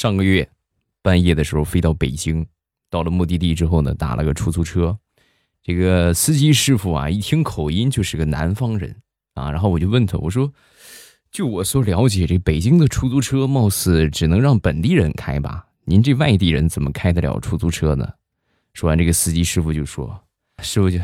上个月半夜的时候飞到北京，到了目的地之后呢，打了个出租车。这个司机师傅啊，一听口音就是个南方人啊。然后我就问他，我说：“就我所了解，这北京的出租车貌似只能让本地人开吧？您这外地人怎么开得了出租车呢？”说完，这个司机师傅就说：“师傅就，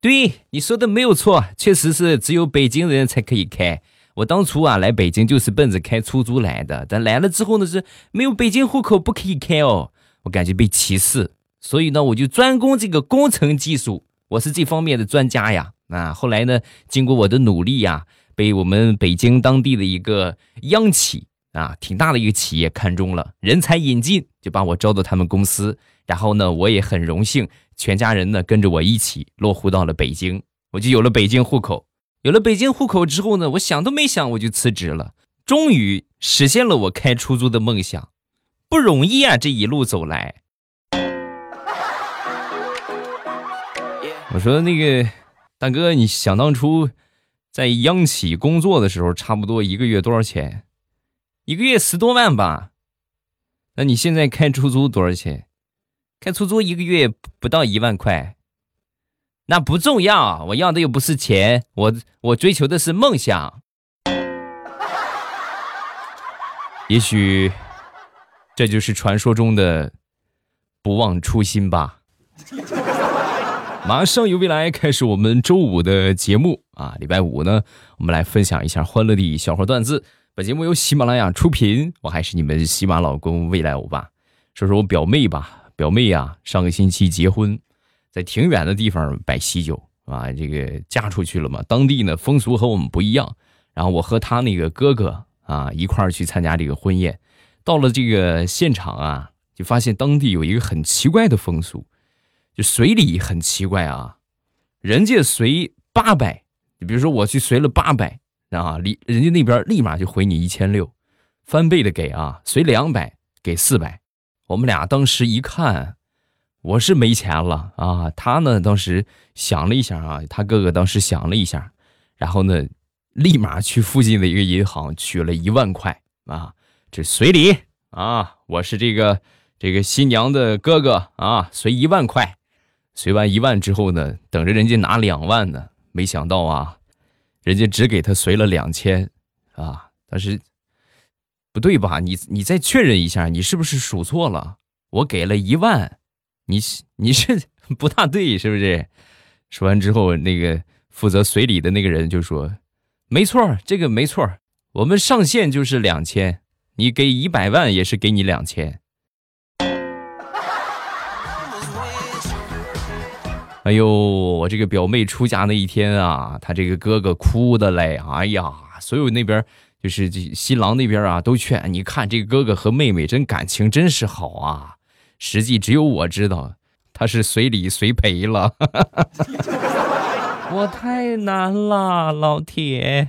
对你说的没有错，确实是只有北京人才可以开。我当初啊来北京就是奔着开出租来的，但来了之后呢是没有北京户口不可以开哦，我感觉被歧视。”所以呢，我就专攻这个工程技术，我是这方面的专家呀。啊，后来呢，经过我的努力呀，被我们北京当地的一个央企啊，挺大的一个企业看中了，人才引进，就把我招到他们公司。然后呢，我也很荣幸，全家人呢跟着我一起落户到了北京，我就有了北京户口。有了北京户口之后呢，我想都没想，我就辞职了，终于实现了我开出租的梦想。不容易啊，这一路走来。我说那个大哥，你想当初在央企工作的时候，差不多一个月多少钱？一个月十多万吧。那你现在开出租多少钱？开出租一个月不到一万块。那不重要，我要的又不是钱，我我追求的是梦想。也许这就是传说中的不忘初心吧。马上由未来开始我们周五的节目啊！礼拜五呢，我们来分享一下欢乐的小花段子。本节目由喜马拉雅出品，我还是你们喜马老公未来欧巴。说说我表妹吧，表妹啊，上个星期结婚，在挺远的地方摆喜酒啊，这个嫁出去了嘛，当地呢风俗和我们不一样。然后我和他那个哥哥啊一块儿去参加这个婚宴，到了这个现场啊，就发现当地有一个很奇怪的风俗。就随礼很奇怪啊，人家随八百，你比如说我去随了八百啊，立人家那边立马就回你一千六，翻倍的给啊，随两百给四百。我们俩当时一看，我是没钱了啊，他呢当时想了一下啊，他哥哥当时想了一下，然后呢，立马去附近的一个银行取了一万块啊，这随礼啊，我是这个这个新娘的哥哥啊，随一万块。随完一万之后呢，等着人家拿两万呢，没想到啊，人家只给他随了两千，啊，但是不对吧？你你再确认一下，你是不是数错了？我给了一万，你 你是不大对，是不是？说完之后，那个负责随礼的那个人就说：“没错，这个没错，我们上限就是两千，你给一百万也是给你两千。”哎呦，我这个表妹出嫁那一天啊，她这个哥哥哭的嘞，哎呀，所有那边就是新郎那边啊，都劝你看这个哥哥和妹妹真感情真是好啊。实际只有我知道，他是随礼随赔了。我太难了，老铁。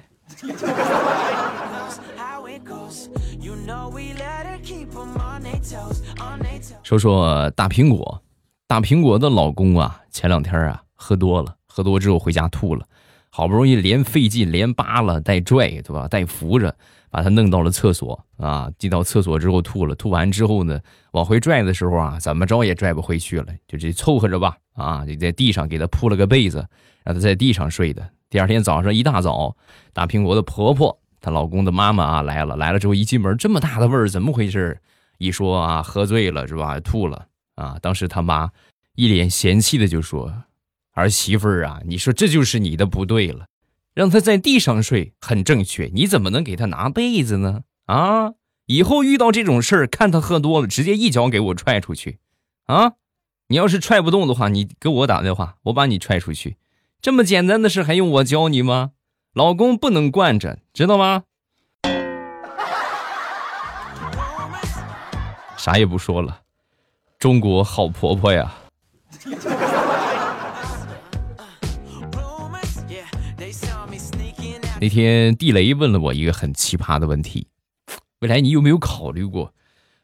说说大苹果。大苹果的老公啊，前两天啊喝多了，喝多之后回家吐了，好不容易连费劲连扒拉带拽，对吧？带扶着把他弄到了厕所啊。进到厕所之后吐了，吐完之后呢，往回拽的时候啊，怎么着也拽不回去了，就这凑合着吧啊，就在地上给他铺了个被子，让他在地上睡的。第二天早上一大早，大苹果的婆婆，她老公的妈妈啊来了，来了之后一进门，这么大的味儿，怎么回事？一说啊，喝醉了是吧？吐了。啊！当时他妈一脸嫌弃的就说：“儿媳妇儿啊，你说这就是你的不对了，让他在地上睡很正确，你怎么能给他拿被子呢？啊！以后遇到这种事儿，看他喝多了，直接一脚给我踹出去！啊！你要是踹不动的话，你给我打电话，我把你踹出去。这么简单的事还用我教你吗？老公不能惯着，知道吗？啥也不说了。”中国好婆婆呀！那天地雷问了我一个很奇葩的问题：未来你有没有考虑过，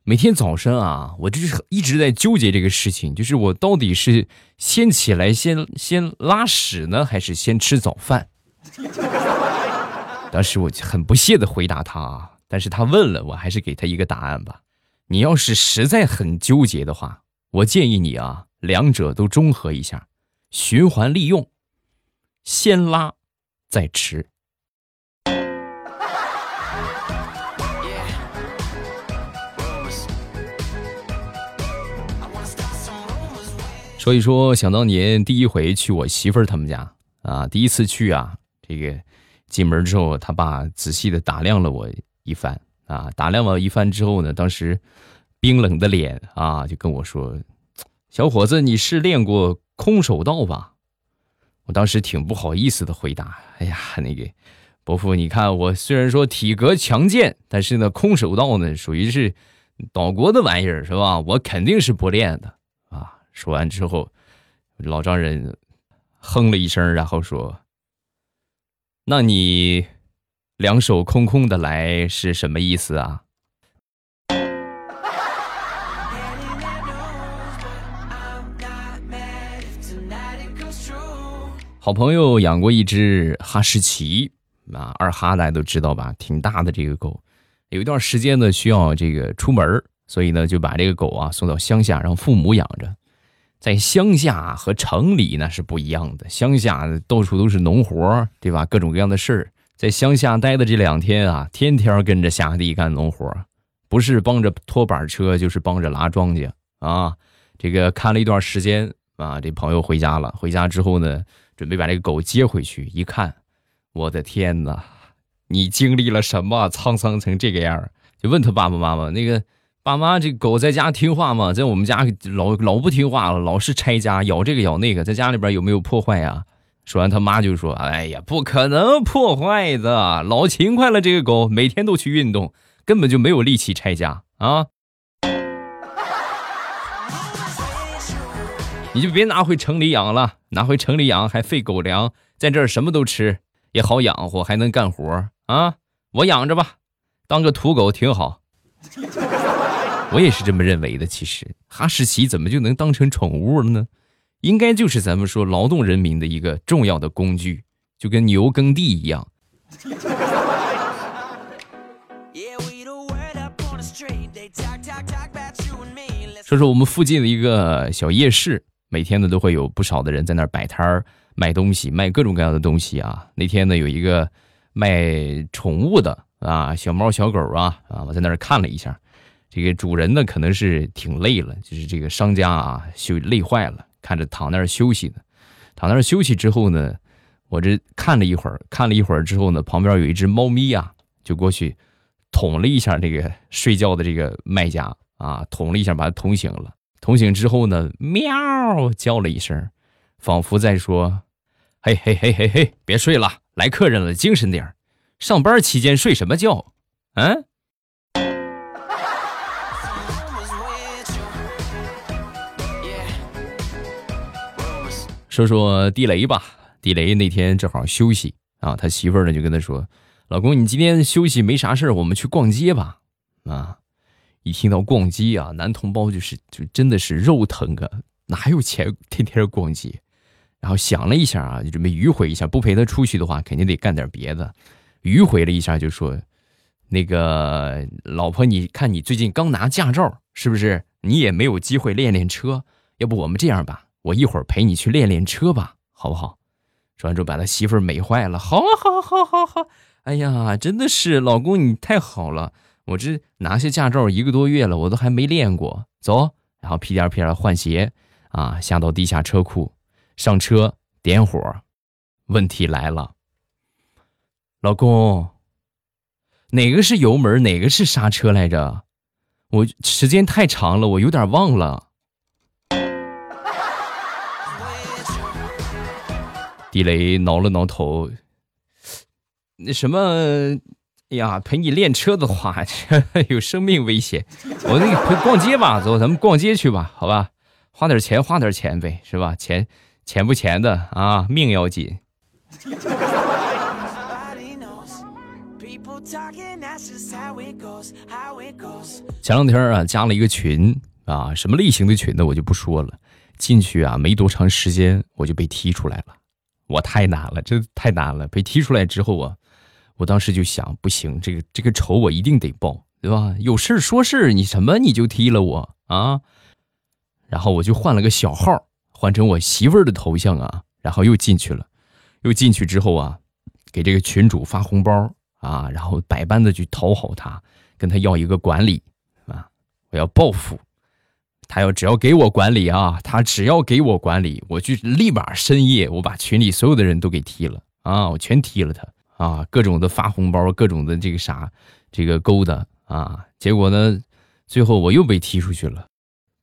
每天早上啊，我就是一直在纠结这个事情，就是我到底是先起来先先拉屎呢，还是先吃早饭？当时我很不屑的回答他啊，但是他问了，我还是给他一个答案吧。你要是实在很纠结的话，我建议你啊，两者都中和一下，循环利用，先拉再吃。所以说，想当年第一回去我媳妇儿他们家啊，第一次去啊，这个进门之后，他爸仔细的打量了我一番啊，打量了一番之后呢，当时冰冷的脸啊，就跟我说：“小伙子，你是练过空手道吧？”我当时挺不好意思的回答：“哎呀，那个伯父，你看我虽然说体格强健，但是呢，空手道呢属于是岛国的玩意儿，是吧？我肯定是不练的。”说完之后，老丈人哼了一声，然后说：“那你两手空空的来是什么意思啊？”好朋友养过一只哈士奇啊，二哈大家都知道吧，挺大的这个狗。有一段时间呢，需要这个出门，所以呢就把这个狗啊送到乡下，让父母养着。在乡下和城里那是不一样的，乡下到处都是农活，对吧？各种各样的事儿。在乡下待的这两天啊，天天跟着下地干农活，不是帮着拖板车，就是帮着拉庄稼啊。这个看了一段时间啊，这朋友回家了。回家之后呢，准备把这个狗接回去，一看，我的天哪！你经历了什么？沧桑成这个样就问他爸爸妈妈那个。爸妈，这狗在家听话吗？在我们家老老不听话了，老是拆家，咬这个咬那个，在家里边有没有破坏呀？说完，他妈就说：“哎呀，不可能破坏的，老勤快了，这个狗每天都去运动，根本就没有力气拆家啊！你就别拿回城里养了，拿回城里养还费狗粮，在这儿什么都吃，也好养活，还能干活啊！我养着吧，当个土狗挺好。”我也是这么认为的。其实哈士奇怎么就能当成宠物了呢？应该就是咱们说劳动人民的一个重要的工具，就跟牛耕地一样。说说我们附近的一个小夜市，每天呢都会有不少的人在那儿摆摊儿卖东西，卖各种各样的东西啊。那天呢有一个卖宠物的啊，小猫小狗啊啊，我在那儿看了一下。这个主人呢，可能是挺累了，就是这个商家啊，休累坏了，看着躺那儿休息呢。躺那儿休息之后呢，我这看了一会儿，看了一会儿之后呢，旁边有一只猫咪啊，就过去捅了一下这个睡觉的这个卖家啊，捅了一下，把它捅醒了。捅醒之后呢，喵叫了一声，仿佛在说：“嘿嘿嘿嘿嘿，别睡了，来客人了，精神点上班期间睡什么觉？嗯？”说说地雷吧，地雷那天正好休息啊，他媳妇儿呢就跟他说：“老公，你今天休息没啥事儿，我们去逛街吧。”啊，一听到逛街啊，男同胞就是就真的是肉疼啊，哪有钱天天逛街？然后想了一下啊，就准备迂回一下，不陪他出去的话，肯定得干点别的。迂回了一下，就说：“那个老婆，你看你最近刚拿驾照，是不是？你也没有机会练练车，要不我们这样吧？”我一会儿陪你去练练车吧，好不好？说完之后，把他媳妇儿美坏了。好，好，好，好，好。哎呀，真的是老公，你太好了。我这拿下驾照一个多月了，我都还没练过。走，然后屁颠屁颠换鞋啊，下到地下车库，上车点火。问题来了，老公，哪个是油门，哪个是刹车来着？我时间太长了，我有点忘了。地雷挠了挠头，那什么，呀，陪你练车的话，有生命危险。我那个陪逛街吧，走，咱们逛街去吧，好吧，花点钱，花点钱呗，是吧？钱钱不钱的啊，命要紧。前两天啊，加了一个群啊，什么类型的群呢？我就不说了。进去啊，没多长时间，我就被踢出来了。我太难了，这太难了！被踢出来之后啊，我当时就想，不行，这个这个仇我一定得报，对吧？有事说事你什么你就踢了我啊？然后我就换了个小号，换成我媳妇儿的头像啊，然后又进去了。又进去之后啊，给这个群主发红包啊，然后百般的去讨好他，跟他要一个管理啊，我要报复他，要只要给我管理啊，他只要给我管理，我就立马深夜我把群里所有的人都给踢了啊，我全踢了他啊，各种的发红包，各种的这个啥，这个勾搭啊，结果呢，最后我又被踢出去了，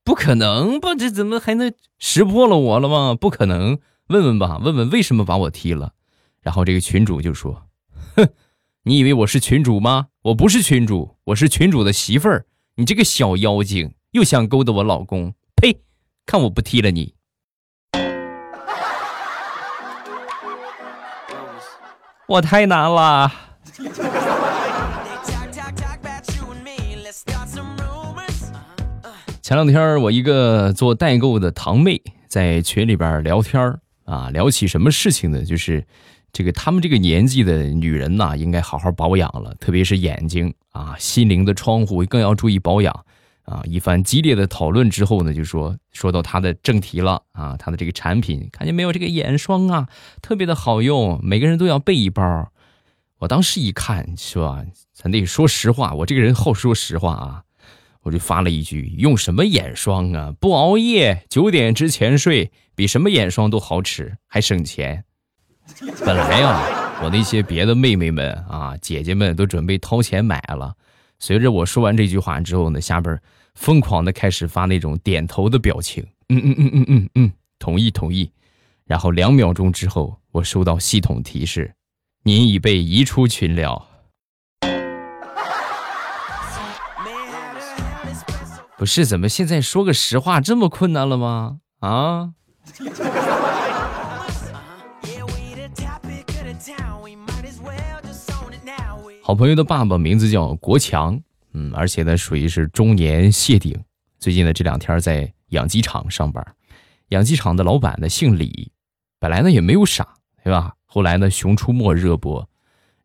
不可能吧？这怎么还能识破了我了吗？不可能。问问吧，问问为什么把我踢了？然后这个群主就说：“哼，你以为我是群主吗？我不是群主，我是群主的媳妇儿。你这个小妖精，又想勾搭我老公？呸！看我不踢了你！我太难了。”前两天我一个做代购的堂妹在群里边聊天。啊，聊起什么事情呢？就是这个他们这个年纪的女人呐，应该好好保养了，特别是眼睛啊，心灵的窗户更要注意保养啊。一番激烈的讨论之后呢，就说说到他的正题了啊，他的这个产品，看见没有？这个眼霜啊，特别的好用，每个人都要备一包。我当时一看，是吧？咱得说实话，我这个人好说实话啊。我就发了一句：“用什么眼霜啊？不熬夜，九点之前睡，比什么眼霜都好使，还省钱。”本来呀，我那些别的妹妹们啊、姐姐们都准备掏钱买了。随着我说完这句话之后呢，下边疯狂的开始发那种点头的表情，嗯嗯嗯嗯嗯嗯，同意同意。然后两秒钟之后，我收到系统提示：“您已被移出群聊。”不是，怎么现在说个实话这么困难了吗？啊！好朋友的爸爸名字叫国强，嗯，而且呢属于是中年谢顶。最近呢这两天在养鸡场上班，养鸡场的老板呢姓李，本来呢也没有傻，对吧？后来呢《熊出没》热播，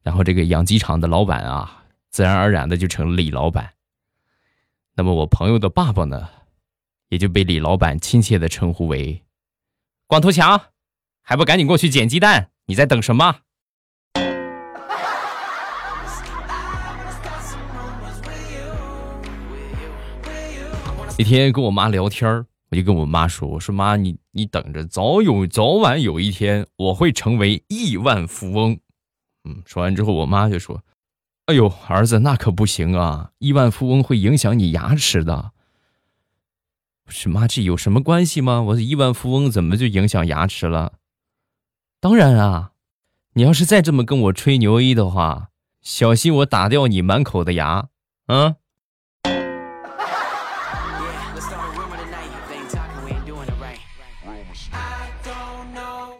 然后这个养鸡场的老板啊，自然而然的就成了李老板。那么我朋友的爸爸呢，也就被李老板亲切的称呼为“光头强”，还不赶紧过去捡鸡蛋？你在等什么？那天跟我妈聊天我就跟我妈说：“我说妈，你你等着，早有早晚有一天，我会成为亿万富翁。”嗯，说完之后，我妈就说。哎呦，儿子，那可不行啊！亿万富翁会影响你牙齿的。是妈，这有什么关系吗？我亿万富翁怎么就影响牙齿了？当然啊，你要是再这么跟我吹牛逼的话，小心我打掉你满口的牙！啊！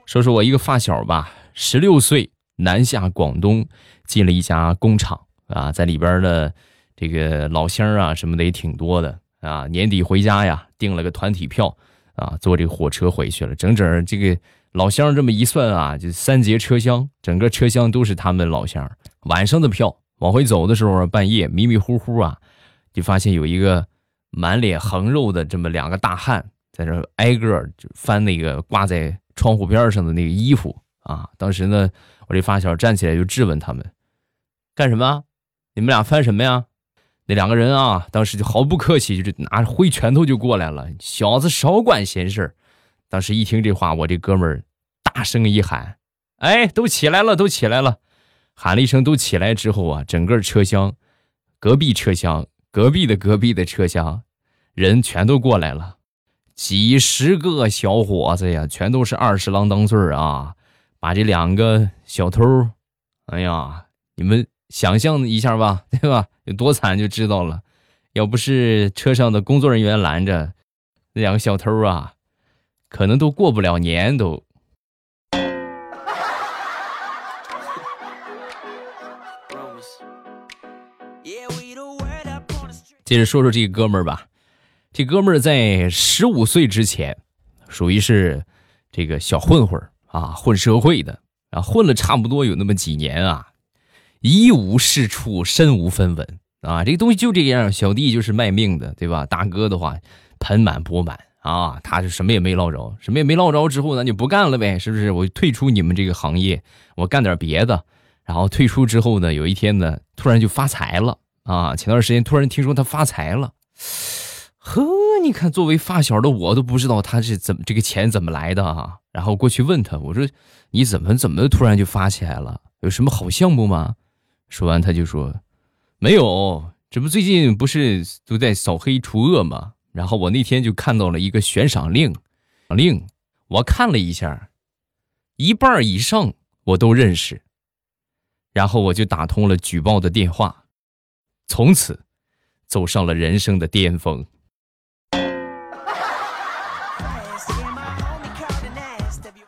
说说我一个发小吧，十六岁。南下广东，进了一家工厂啊，在里边的这个老乡啊什么的也挺多的啊。年底回家呀，订了个团体票啊，坐这个火车回去了。整整这个老乡这么一算啊，就三节车厢，整个车厢都是他们老乡。晚上的票往回走的时候，半夜迷迷糊糊啊，就发现有一个满脸横肉的这么两个大汉在这挨个就翻那个挂在窗户边上的那个衣服啊。当时呢。我这发小站起来就质问他们：“干什么？你们俩翻什么呀？”那两个人啊，当时就毫不客气，就是拿着挥拳头就过来了。小子少管闲事。当时一听这话，我这哥们儿大声一喊：“哎，都起来了，都起来了！”喊了一声“都起来”之后啊，整个车厢、隔壁车厢、隔壁的隔壁的车厢，人全都过来了，几十个小伙子呀，全都是二十郎当岁啊。把这两个小偷，哎呀，你们想象一下吧，对吧？有多惨就知道了。要不是车上的工作人员拦着，那两个小偷啊，可能都过不了年都。接着说说这个哥们儿吧，这哥们儿在十五岁之前，属于是这个小混混。啊，混社会的啊，混了差不多有那么几年啊，一无是处，身无分文啊，这个东西就这样，小弟就是卖命的，对吧？大哥的话盆满钵满啊，他就什么也没捞着，什么也没捞着之后，那就不干了呗，是不是？我就退出你们这个行业，我干点别的。然后退出之后呢，有一天呢，突然就发财了啊！前段时间突然听说他发财了，呵，你看作为发小的我都不知道他是怎么这个钱怎么来的啊！然后过去问他，我说你怎么怎么突然就发起来了？有什么好项目吗？说完他就说。没有，这不最近不是都在扫黑除恶吗？然后我那天就看到了一个悬赏令，令我看了一下，一半以上我都认识。然后我就打通了举报的电话，从此走上了人生的巅峰。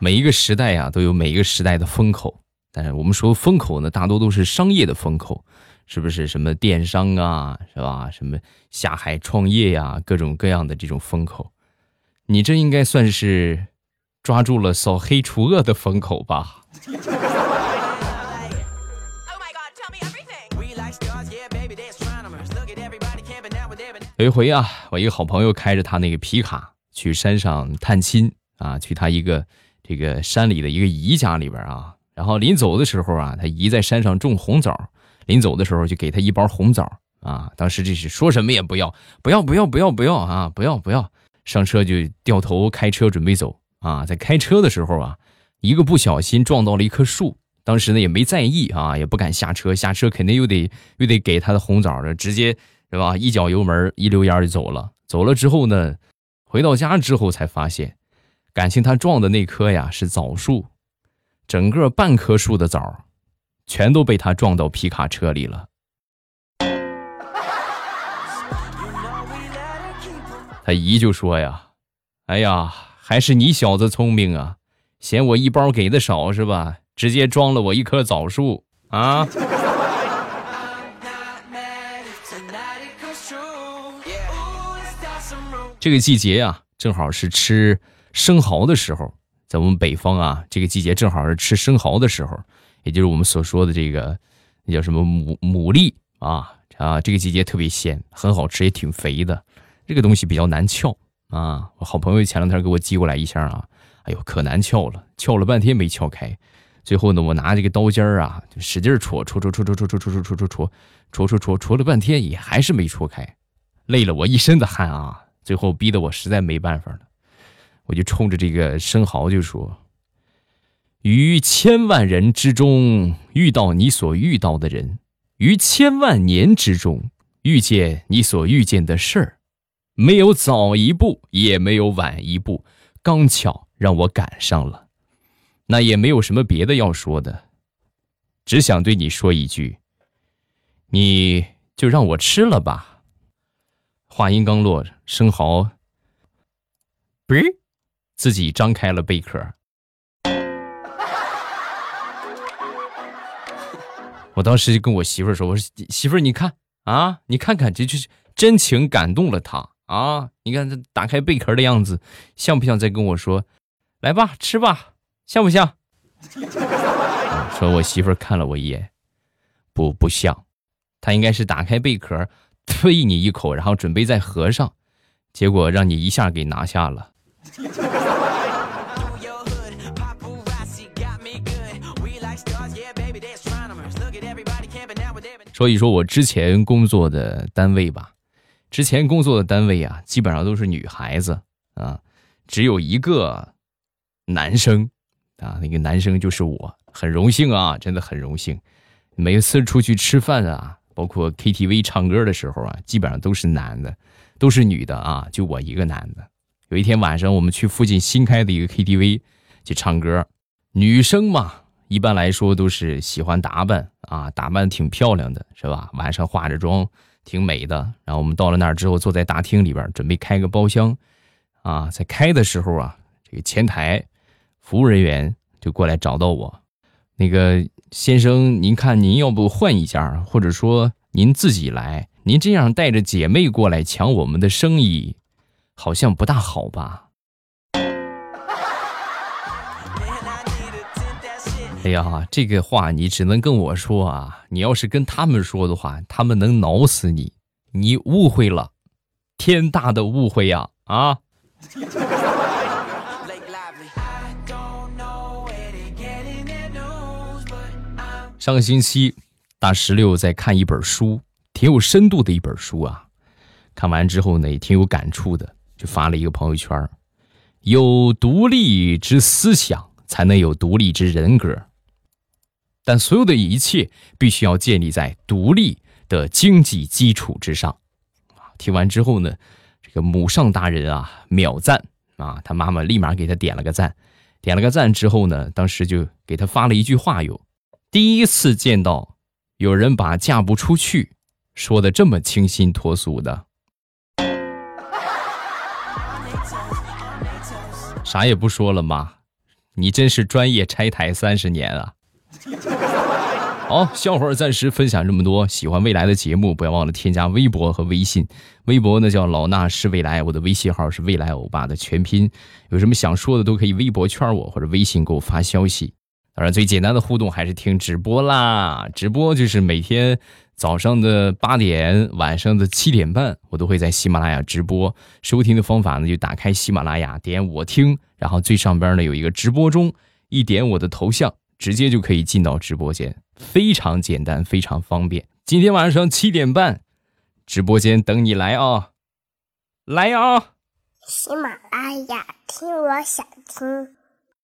每一个时代啊，都有每一个时代的风口，但是我们说风口呢，大多都是商业的风口。是不是什么电商啊，是吧？什么下海创业呀，各种各样的这种风口，你这应该算是抓住了扫黑除恶的风口吧？有一回啊，我一个好朋友开着他那个皮卡去山上探亲啊，去他一个这个山里的一个姨家里边啊，然后临走的时候啊，他姨在山上种红枣。临走的时候就给他一包红枣啊！当时这是说什么也不要，不要，不要，不要，不要啊！不要，不要！上车就掉头开车准备走啊！在开车的时候啊，一个不小心撞到了一棵树，当时呢也没在意啊，也不敢下车，下车肯定又得又得给他的红枣的，直接是吧？一脚油门一溜烟就走了。走了之后呢，回到家之后才发现，感情他撞的那棵呀是枣树，整个半棵树的枣。全都被他撞到皮卡车里了。他姨就说呀：“哎呀，还是你小子聪明啊，嫌我一包给的少是吧？直接装了我一棵枣树啊！” 这个季节啊，正好是吃生蚝的时候，在我们北方啊，这个季节正好是吃生蚝的时候。也就是我们所说的这个，那叫什么牡牡蛎啊啊，这个季节特别鲜，很好吃，也挺肥的。这个东西比较难撬啊。我好朋友前两天给我寄过来一箱啊，哎呦，可难撬了，撬了半天没撬开。最后呢，我拿这个刀尖儿啊，使劲戳戳戳戳戳戳戳戳戳戳戳戳戳戳戳戳了半天，也还是没戳开，累了我一身的汗啊。最后逼得我实在没办法了，我就冲着这个生蚝就说。于千万人之中遇到你所遇到的人，于千万年之中遇见你所遇见的事儿，没有早一步，也没有晚一步，刚巧让我赶上了。那也没有什么别的要说的，只想对你说一句：你就让我吃了吧。话音刚落，生蚝，不是自己张开了贝壳。我当时就跟我媳妇儿说：“我说媳妇儿，你看啊，你看看，这就是真情感动了她啊！你看这打开贝壳的样子，像不像在跟我说，来吧，吃吧，像不像？” 说我媳妇儿看了我一眼，不不像，她应该是打开贝壳，啐你一口，然后准备再合上，结果让你一下给拿下了。说一说我之前工作的单位吧，之前工作的单位啊，基本上都是女孩子啊，只有一个男生啊，那个男生就是我，很荣幸啊，真的很荣幸。每次出去吃饭啊，包括 KTV 唱歌的时候啊，基本上都是男的，都是女的啊，就我一个男的。有一天晚上，我们去附近新开的一个 KTV 去唱歌，女生嘛。一般来说都是喜欢打扮啊，打扮挺漂亮的，是吧？晚上化着妆，挺美的。然后我们到了那儿之后，坐在大厅里边，准备开个包厢，啊，在开的时候啊，这个前台服务人员就过来找到我，那个先生，您看您要不换一家，或者说您自己来？您这样带着姐妹过来抢我们的生意，好像不大好吧？哎呀，这个话你只能跟我说啊！你要是跟他们说的话，他们能挠死你！你误会了，天大的误会呀！啊！上个星期，大石榴在看一本书，挺有深度的一本书啊。看完之后呢，也挺有感触的，就发了一个朋友圈：有独立之思想，才能有独立之人格。但所有的一切必须要建立在独立的经济基础之上。啊，听完之后呢，这个母上大人啊秒赞啊，他妈妈立马给他点了个赞，点了个赞之后呢，当时就给他发了一句话哟：第一次见到有人把嫁不出去说的这么清新脱俗的，啥也不说了妈？你真是专业拆台三十年啊！好，笑话暂时分享这么多。喜欢未来的节目，不要忘了添加微博和微信。微博呢叫老衲是未来，我的微信号是未来欧巴的全拼。有什么想说的，都可以微博圈我或者微信给我发消息。当然，最简单的互动还是听直播啦。直播就是每天早上的八点，晚上的七点半，我都会在喜马拉雅直播。收听的方法呢，就打开喜马拉雅，点我听，然后最上边呢有一个直播中，一点我的头像。直接就可以进到直播间，非常简单，非常方便。今天晚上七点半，直播间等你来啊，来啊！喜马拉雅听，我想听。